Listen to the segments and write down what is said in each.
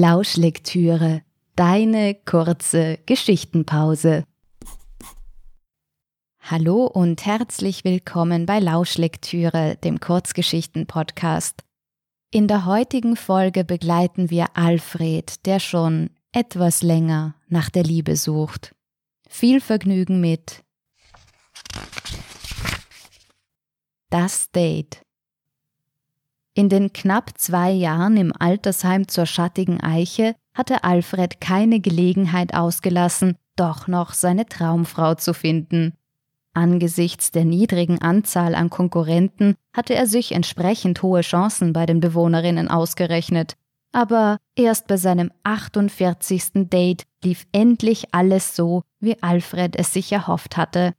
Lauschlektüre, deine kurze Geschichtenpause. Hallo und herzlich willkommen bei Lauschlektüre, dem Kurzgeschichten-Podcast. In der heutigen Folge begleiten wir Alfred, der schon etwas länger nach der Liebe sucht. Viel Vergnügen mit Das Date. In den knapp zwei Jahren im Altersheim zur schattigen Eiche hatte Alfred keine Gelegenheit ausgelassen, doch noch seine Traumfrau zu finden. Angesichts der niedrigen Anzahl an Konkurrenten hatte er sich entsprechend hohe Chancen bei den Bewohnerinnen ausgerechnet. Aber erst bei seinem 48. Date lief endlich alles so, wie Alfred es sich erhofft hatte.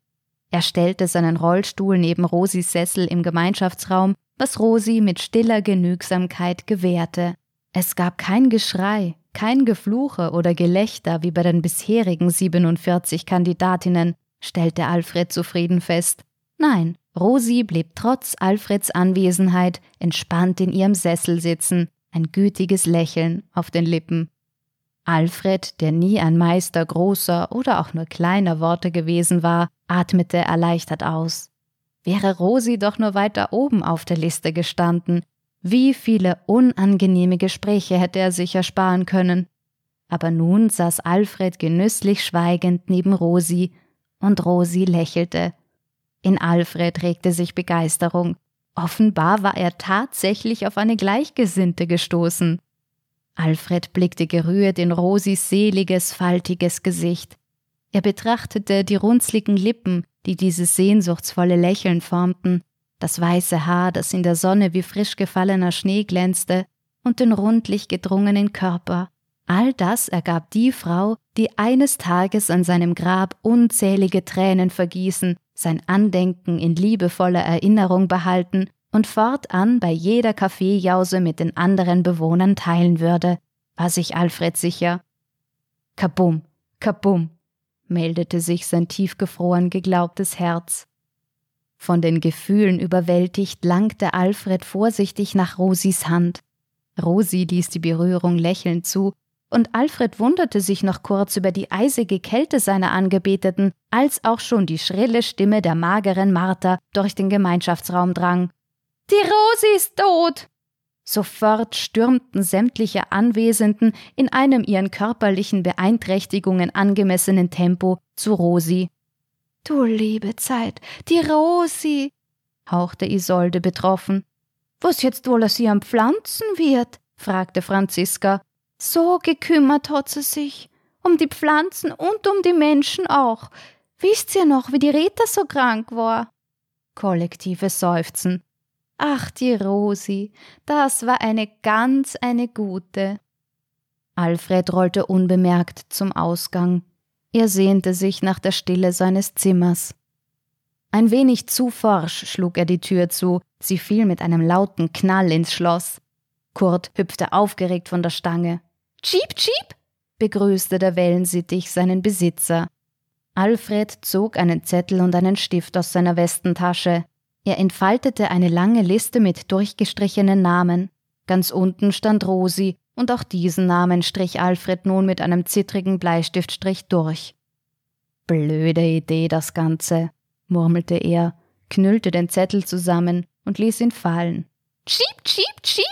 Er stellte seinen Rollstuhl neben Rosis Sessel im Gemeinschaftsraum was Rosi mit stiller Genügsamkeit gewährte. Es gab kein Geschrei, kein Gefluche oder Gelächter wie bei den bisherigen 47 Kandidatinnen, stellte Alfred zufrieden fest. Nein, Rosi blieb trotz Alfreds Anwesenheit entspannt in ihrem Sessel sitzen, ein gütiges Lächeln auf den Lippen. Alfred, der nie ein Meister großer oder auch nur kleiner Worte gewesen war, atmete erleichtert aus. Wäre Rosi doch nur weiter oben auf der Liste gestanden, wie viele unangenehme Gespräche hätte er sich ersparen können. Aber nun saß Alfred genüsslich schweigend neben Rosi, und Rosi lächelte. In Alfred regte sich Begeisterung. Offenbar war er tatsächlich auf eine Gleichgesinnte gestoßen. Alfred blickte gerührt in Rosis seliges, faltiges Gesicht. Er betrachtete die runzligen Lippen, die dieses sehnsuchtsvolle Lächeln formten, das weiße Haar, das in der Sonne wie frisch gefallener Schnee glänzte, und den rundlich gedrungenen Körper. All das ergab die Frau, die eines Tages an seinem Grab unzählige Tränen vergießen, sein Andenken in liebevoller Erinnerung behalten und fortan bei jeder Kaffeejause mit den anderen Bewohnern teilen würde, war sich Alfred sicher. Kabum, kabum, meldete sich sein tiefgefroren geglaubtes Herz. Von den Gefühlen überwältigt langte Alfred vorsichtig nach Rosis Hand. Rosi ließ die Berührung lächelnd zu, und Alfred wunderte sich noch kurz über die eisige Kälte seiner Angebeteten, als auch schon die schrille Stimme der mageren Martha durch den Gemeinschaftsraum drang. Die Rosi ist tot! Sofort stürmten sämtliche Anwesenden in einem ihren körperlichen Beeinträchtigungen angemessenen Tempo zu Rosi. Du liebe Zeit, die Rosi, hauchte Isolde betroffen. Was jetzt wohl aus ihren Pflanzen wird? fragte Franziska. So gekümmert hat sie sich. Um die Pflanzen und um die Menschen auch. Wisst ihr noch, wie die Rita so krank war? Kollektives Seufzen. Ach, die Rosi, das war eine ganz eine gute. Alfred rollte unbemerkt zum Ausgang. Er sehnte sich nach der Stille seines Zimmers. Ein wenig zu forsch schlug er die Tür zu, sie fiel mit einem lauten Knall ins Schloss. Kurt hüpfte aufgeregt von der Stange. Cheep, cheep! begrüßte der Wellensittich seinen Besitzer. Alfred zog einen Zettel und einen Stift aus seiner Westentasche. Er entfaltete eine lange Liste mit durchgestrichenen Namen. Ganz unten stand Rosi, und auch diesen Namen strich Alfred nun mit einem zittrigen Bleistiftstrich durch. Blöde Idee das Ganze, murmelte er, knüllte den Zettel zusammen und ließ ihn fallen. Cheep, cheep, cheep!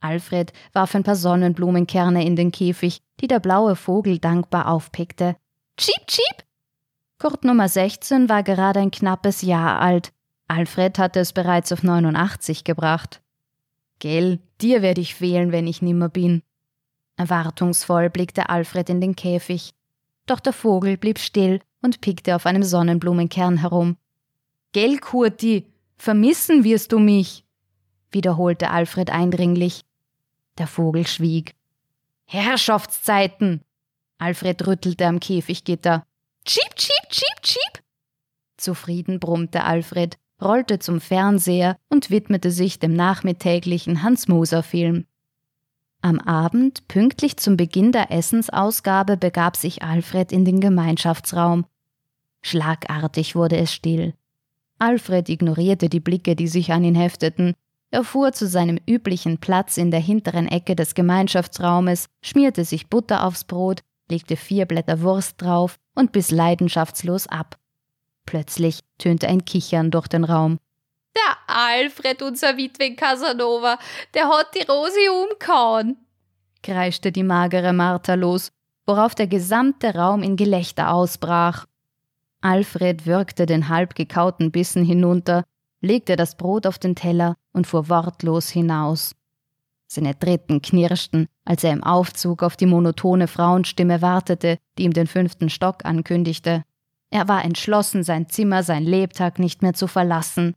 Alfred warf ein paar Sonnenblumenkerne in den Käfig, die der blaue Vogel dankbar aufpickte. Cheep, cheep! Kurt Nummer 16 war gerade ein knappes Jahr alt Alfred hatte es bereits auf 89 gebracht. Gell, dir werde ich fehlen, wenn ich nimmer bin. Erwartungsvoll blickte Alfred in den Käfig. Doch der Vogel blieb still und pickte auf einem Sonnenblumenkern herum. Gell, Kurti, vermissen wirst du mich, wiederholte Alfred eindringlich. Der Vogel schwieg. Herrschaftszeiten! Alfred rüttelte am Käfiggitter. Cheep, cheep, cheep, cheep! Zufrieden brummte Alfred rollte zum Fernseher und widmete sich dem nachmittäglichen Hans-Moser-Film. Am Abend, pünktlich zum Beginn der Essensausgabe, begab sich Alfred in den Gemeinschaftsraum. Schlagartig wurde es still. Alfred ignorierte die Blicke, die sich an ihn hefteten. Er fuhr zu seinem üblichen Platz in der hinteren Ecke des Gemeinschaftsraumes, schmierte sich Butter aufs Brot, legte vier Blätter Wurst drauf und biss leidenschaftslos ab. Plötzlich tönte ein Kichern durch den Raum. Der Alfred, unser Witwen Casanova, der hat die Rosi umgehauen, kreischte die magere Martha los, worauf der gesamte Raum in Gelächter ausbrach. Alfred würgte den halb gekauten Bissen hinunter, legte das Brot auf den Teller und fuhr wortlos hinaus. Seine Dritten knirschten, als er im Aufzug auf die monotone Frauenstimme wartete, die ihm den fünften Stock ankündigte. Er war entschlossen, sein Zimmer, sein Lebtag nicht mehr zu verlassen.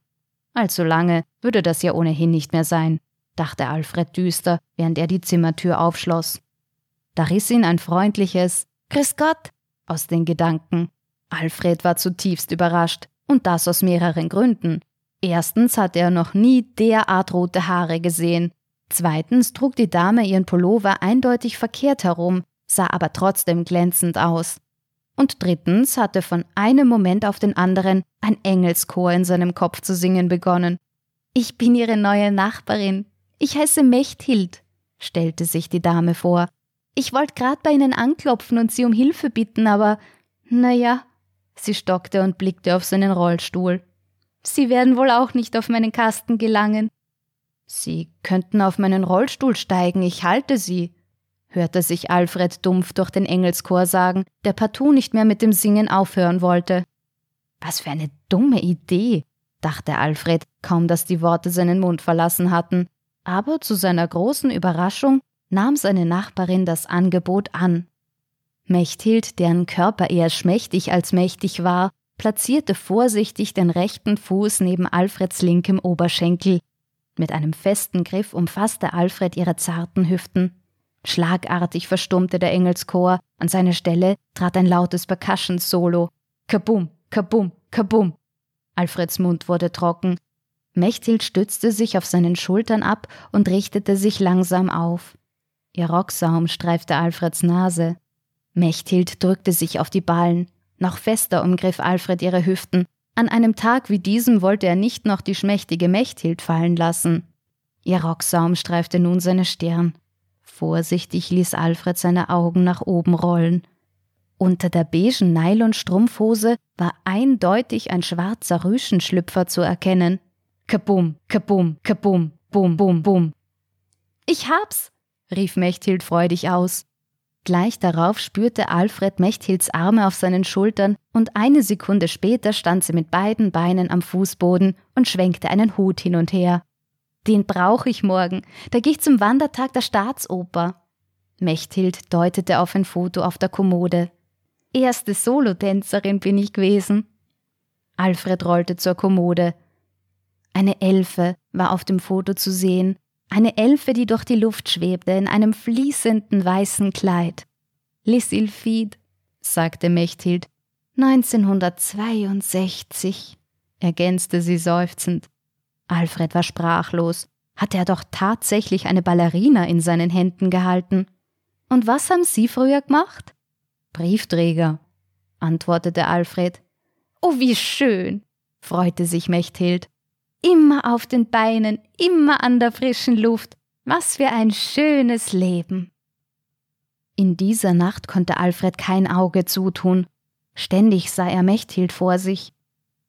Allzu lange würde das ja ohnehin nicht mehr sein, dachte Alfred düster, während er die Zimmertür aufschloss. Da riss ihn ein freundliches Grüß Gott aus den Gedanken. Alfred war zutiefst überrascht, und das aus mehreren Gründen. Erstens hatte er noch nie derart rote Haare gesehen. Zweitens trug die Dame ihren Pullover eindeutig verkehrt herum, sah aber trotzdem glänzend aus. Und drittens hatte von einem Moment auf den anderen ein Engelschor in seinem Kopf zu singen begonnen. Ich bin Ihre neue Nachbarin. Ich heiße Mechthild, stellte sich die Dame vor. Ich wollte grad bei Ihnen anklopfen und Sie um Hilfe bitten, aber na ja, sie stockte und blickte auf seinen Rollstuhl. Sie werden wohl auch nicht auf meinen Kasten gelangen. Sie könnten auf meinen Rollstuhl steigen, ich halte Sie, hörte sich Alfred dumpf durch den Engelschor sagen, der partout nicht mehr mit dem Singen aufhören wollte. Was für eine dumme Idee, dachte Alfred, kaum dass die Worte seinen Mund verlassen hatten, aber zu seiner großen Überraschung nahm seine Nachbarin das Angebot an. Mechthild, deren Körper eher schmächtig als mächtig war, platzierte vorsichtig den rechten Fuß neben Alfreds linkem Oberschenkel mit einem festen Griff umfasste Alfred ihre zarten Hüften. Schlagartig verstummte der Engelschor, an seine Stelle trat ein lautes Percussion-Solo. Kabum, kabum, kabum. Alfreds Mund wurde trocken. Mechthild stützte sich auf seinen Schultern ab und richtete sich langsam auf. Ihr Rocksaum streifte Alfreds Nase. Mechthild drückte sich auf die Ballen. Noch fester umgriff Alfred ihre Hüften an einem Tag wie diesem wollte er nicht noch die schmächtige Mechthild fallen lassen. Ihr Rocksaum streifte nun seine Stirn. Vorsichtig ließ Alfred seine Augen nach oben rollen. Unter der beigen Nylonstrumpfhose war eindeutig ein schwarzer Rüschenschlüpfer zu erkennen. Kabum, kabum, kabum, bum, bum, bum. Ich hab's, rief Mechthild freudig aus. Gleich darauf spürte Alfred Mechthilds Arme auf seinen Schultern und eine Sekunde später stand sie mit beiden Beinen am Fußboden und schwenkte einen Hut hin und her. Den brauche ich morgen, da gehe ich zum Wandertag der Staatsoper. Mechthild deutete auf ein Foto auf der Kommode. Erste Solotänzerin bin ich gewesen. Alfred rollte zur Kommode. Eine Elfe war auf dem Foto zu sehen, eine Elfe, die durch die Luft schwebte in einem fließenden weißen Kleid. Lissilfid, sagte Mechthild. 1962, ergänzte sie seufzend. Alfred war sprachlos. Hatte er doch tatsächlich eine Ballerina in seinen Händen gehalten. Und was haben Sie früher gemacht? Briefträger, antwortete Alfred. Oh, wie schön, freute sich Mechthild. Immer auf den Beinen, immer an der frischen Luft. Was für ein schönes Leben. In dieser Nacht konnte Alfred kein Auge zutun. Ständig sah er Mechthild vor sich.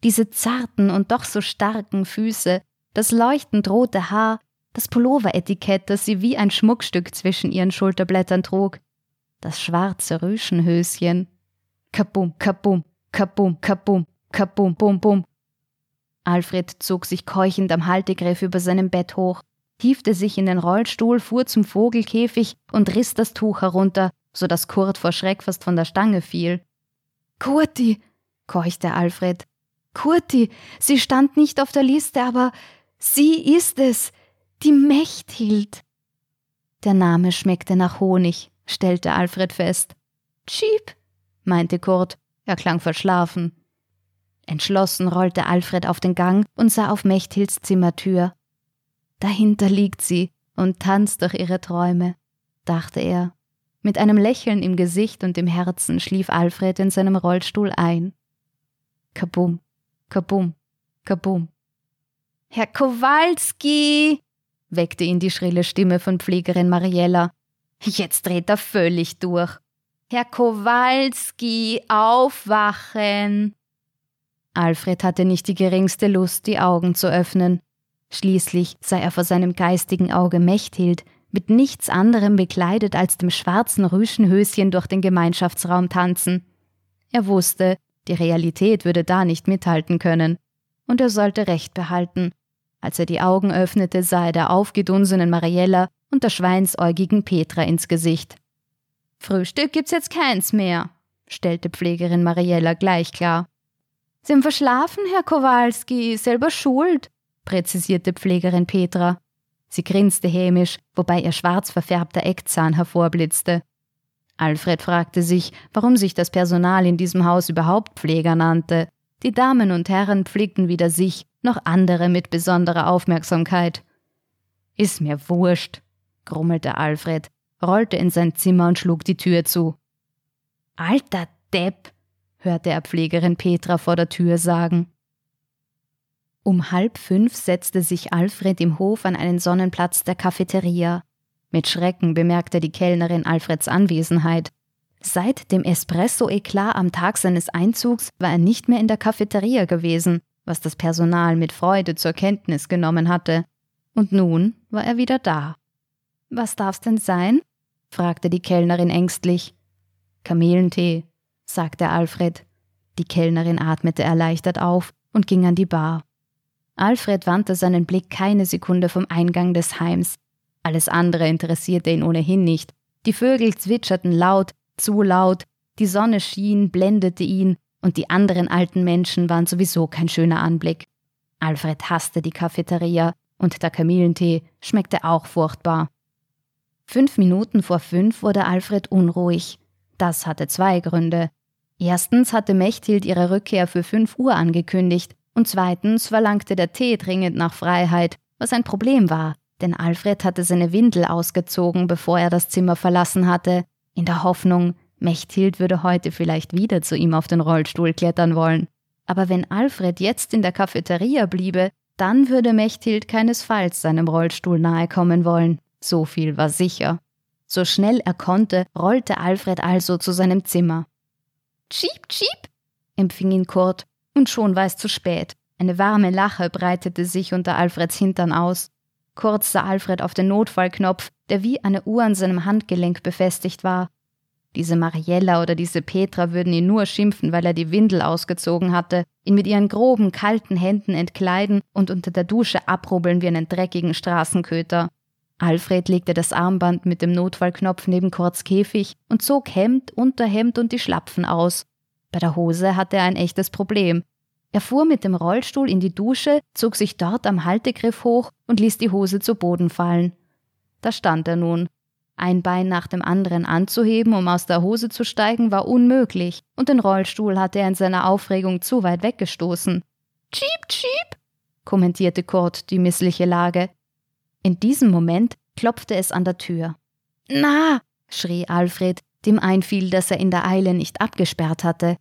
Diese zarten und doch so starken Füße, das leuchtend rote Haar, das Pulloveretikett, das sie wie ein Schmuckstück zwischen ihren Schulterblättern trug, das schwarze Rüschenhöschen. Kabum, kabum, kabum, kabum, kabum, bum, bum. Alfred zog sich keuchend am Haltegriff über seinem Bett hoch, tiefte sich in den Rollstuhl, fuhr zum Vogelkäfig und riss das Tuch herunter, so dass Kurt vor Schreck fast von der Stange fiel. Kurti, keuchte Alfred. Kurti, sie stand nicht auf der Liste, aber sie ist es, die Mechthild. Der Name schmeckte nach Honig, stellte Alfred fest. Cheap, meinte Kurt, er klang verschlafen. Entschlossen rollte Alfred auf den Gang und sah auf Mechthilds Zimmertür. Dahinter liegt sie und tanzt durch ihre Träume. dachte er. Mit einem Lächeln im Gesicht und im Herzen schlief Alfred in seinem Rollstuhl ein. Kabum, kabum, kabum. Herr Kowalski! weckte ihn die schrille Stimme von Pflegerin Mariella. Jetzt dreht er völlig durch. Herr Kowalski, aufwachen! Alfred hatte nicht die geringste Lust, die Augen zu öffnen. Schließlich sah er vor seinem geistigen Auge Mechthild, mit nichts anderem bekleidet als dem schwarzen Rüschenhöschen durch den Gemeinschaftsraum tanzen. Er wusste, die Realität würde da nicht mithalten können, und er sollte Recht behalten. Als er die Augen öffnete, sah er der aufgedunsenen Mariella und der schweinsäugigen Petra ins Gesicht. Frühstück gibt's jetzt keins mehr, stellte Pflegerin Mariella gleich klar. Sie haben verschlafen, Herr Kowalski, selber schuld, präzisierte Pflegerin Petra. Sie grinste hämisch, wobei ihr schwarz verfärbter Eckzahn hervorblitzte. Alfred fragte sich, warum sich das Personal in diesem Haus überhaupt Pfleger nannte. Die Damen und Herren pflegten weder sich noch andere mit besonderer Aufmerksamkeit. Ist mir wurscht, grummelte Alfred, rollte in sein Zimmer und schlug die Tür zu. Alter Depp, hörte er Pflegerin Petra vor der Tür sagen. Um halb fünf setzte sich Alfred im Hof an einen Sonnenplatz der Cafeteria. Mit Schrecken bemerkte die Kellnerin Alfreds Anwesenheit. Seit dem Espresso-Eklat am Tag seines Einzugs war er nicht mehr in der Cafeteria gewesen, was das Personal mit Freude zur Kenntnis genommen hatte. Und nun war er wieder da. Was darf's denn sein? fragte die Kellnerin ängstlich. Kamelentee, sagte Alfred. Die Kellnerin atmete erleichtert auf und ging an die Bar. Alfred wandte seinen Blick keine Sekunde vom Eingang des Heims. Alles andere interessierte ihn ohnehin nicht. Die Vögel zwitscherten laut, zu laut, die Sonne schien, blendete ihn, und die anderen alten Menschen waren sowieso kein schöner Anblick. Alfred hasste die Cafeteria, und der Kamillentee schmeckte auch furchtbar. Fünf Minuten vor fünf wurde Alfred unruhig. Das hatte zwei Gründe. Erstens hatte Mechthild ihre Rückkehr für fünf Uhr angekündigt, und zweitens verlangte der Tee dringend nach Freiheit, was ein Problem war, denn Alfred hatte seine Windel ausgezogen, bevor er das Zimmer verlassen hatte, in der Hoffnung, Mechthild würde heute vielleicht wieder zu ihm auf den Rollstuhl klettern wollen. Aber wenn Alfred jetzt in der Cafeteria bliebe, dann würde Mechthild keinesfalls seinem Rollstuhl nahe kommen wollen. So viel war sicher. So schnell er konnte, rollte Alfred also zu seinem Zimmer. Cheep, cheep, empfing ihn Kurt und schon war es zu spät. Eine warme Lache breitete sich unter Alfreds Hintern aus. Kurz sah Alfred auf den Notfallknopf, der wie eine Uhr an seinem Handgelenk befestigt war. Diese Mariella oder diese Petra würden ihn nur schimpfen, weil er die Windel ausgezogen hatte, ihn mit ihren groben, kalten Händen entkleiden und unter der Dusche abrubbeln wie einen dreckigen Straßenköter. Alfred legte das Armband mit dem Notfallknopf neben Kurts Käfig und zog Hemd, Unterhemd und die Schlapfen aus. Bei der Hose hatte er ein echtes Problem. Er fuhr mit dem Rollstuhl in die Dusche, zog sich dort am Haltegriff hoch und ließ die Hose zu Boden fallen. Da stand er nun. Ein Bein nach dem anderen anzuheben, um aus der Hose zu steigen, war unmöglich, und den Rollstuhl hatte er in seiner Aufregung zu weit weggestoßen. Cheep, cheep, kommentierte Kurt die missliche Lage. In diesem Moment klopfte es an der Tür. Na, schrie Alfred, dem einfiel, dass er in der Eile nicht abgesperrt hatte.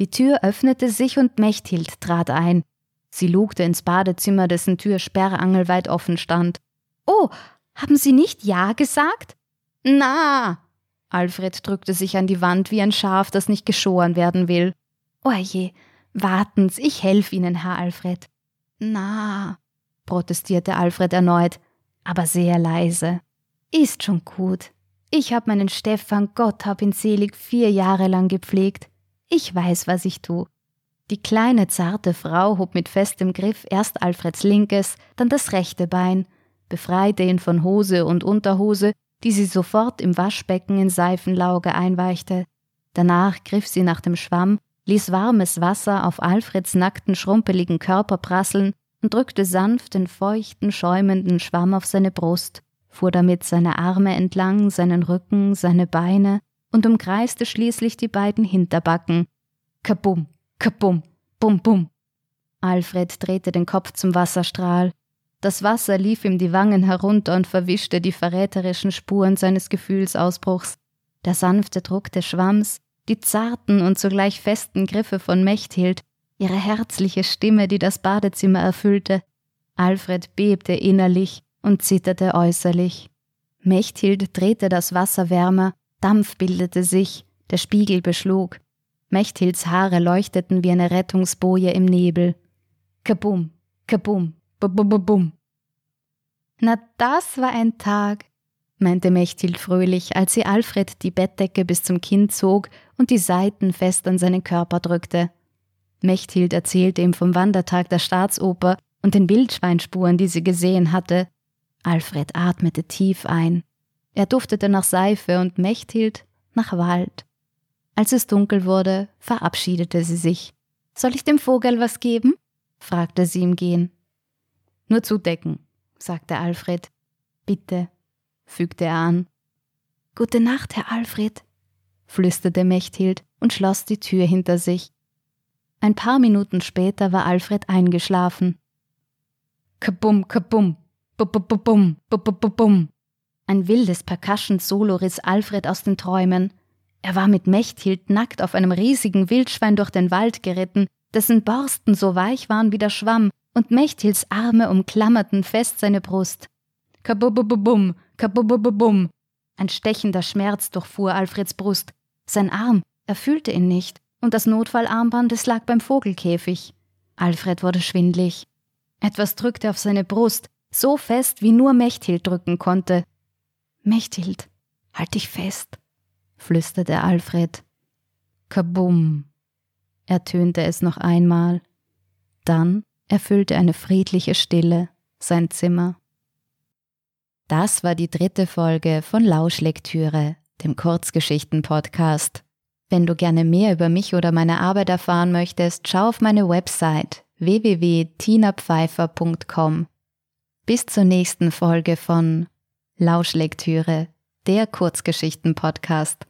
Die Tür öffnete sich und Mechthild trat ein. Sie lugte ins Badezimmer, dessen Tür sperrangelweit offen stand. Oh, haben Sie nicht Ja gesagt? Na! Alfred drückte sich an die Wand wie ein Schaf, das nicht geschoren werden will. Oje, warten's, ich helf Ihnen, Herr Alfred. Na, protestierte Alfred erneut, aber sehr leise. Ist schon gut. Ich hab meinen Stefan, Gott hab ihn selig, vier Jahre lang gepflegt. Ich weiß, was ich tu. Die kleine, zarte Frau hob mit festem Griff erst Alfreds linkes, dann das rechte Bein, befreite ihn von Hose und Unterhose, die sie sofort im Waschbecken in Seifenlauge einweichte. Danach griff sie nach dem Schwamm, ließ warmes Wasser auf Alfreds nackten, schrumpeligen Körper prasseln und drückte sanft den feuchten, schäumenden Schwamm auf seine Brust, fuhr damit seine Arme entlang, seinen Rücken, seine Beine und umkreiste schließlich die beiden Hinterbacken. Kabum, kabum, bum, bum. Alfred drehte den Kopf zum Wasserstrahl. Das Wasser lief ihm die Wangen herunter und verwischte die verräterischen Spuren seines Gefühlsausbruchs. Der sanfte Druck des Schwamms, die zarten und zugleich festen Griffe von Mechthild, ihre herzliche Stimme, die das Badezimmer erfüllte. Alfred bebte innerlich und zitterte äußerlich. Mechthild drehte das Wasser wärmer, Dampf bildete sich, der Spiegel beschlug. Mechthilds Haare leuchteten wie eine Rettungsboje im Nebel. Kabum, kabum, bum. Na, das war ein Tag, meinte Mechthild fröhlich, als sie Alfred die Bettdecke bis zum Kinn zog und die Seiten fest an seinen Körper drückte. Mechthild erzählte ihm vom Wandertag der Staatsoper und den Wildschweinspuren, die sie gesehen hatte. Alfred atmete tief ein. Er duftete nach Seife und Mechthild nach Wald. Als es dunkel wurde, verabschiedete sie sich. Soll ich dem Vogel was geben? fragte sie im Gehen. Nur zudecken, sagte Alfred. Bitte, fügte er an. Gute Nacht, Herr Alfred, flüsterte Mechthild und schloss die Tür hinter sich. Ein paar Minuten später war Alfred eingeschlafen. Kabum, kabum, bum, bum, Ein wildes Percussion-Solo riss Alfred aus den Träumen. Er war mit Mechthild nackt auf einem riesigen Wildschwein durch den Wald geritten, dessen Borsten so weich waren wie der Schwamm, und Mechthilds Arme umklammerten fest seine Brust. Kabubububum, kabubububum. Ein stechender Schmerz durchfuhr Alfreds Brust. Sein Arm, er fühlte ihn nicht, und das Notfallarmband, es lag beim Vogelkäfig. Alfred wurde schwindlig. Etwas drückte auf seine Brust, so fest, wie nur Mechthild drücken konnte. Mechthild, halt dich fest flüsterte Alfred. Kabum, ertönte es noch einmal. Dann erfüllte eine friedliche Stille sein Zimmer. Das war die dritte Folge von Lauschlektüre, dem Kurzgeschichten-Podcast. Wenn du gerne mehr über mich oder meine Arbeit erfahren möchtest, schau auf meine Website www.tinapfeifer.com. Bis zur nächsten Folge von Lauschlektüre, der Kurzgeschichten-Podcast.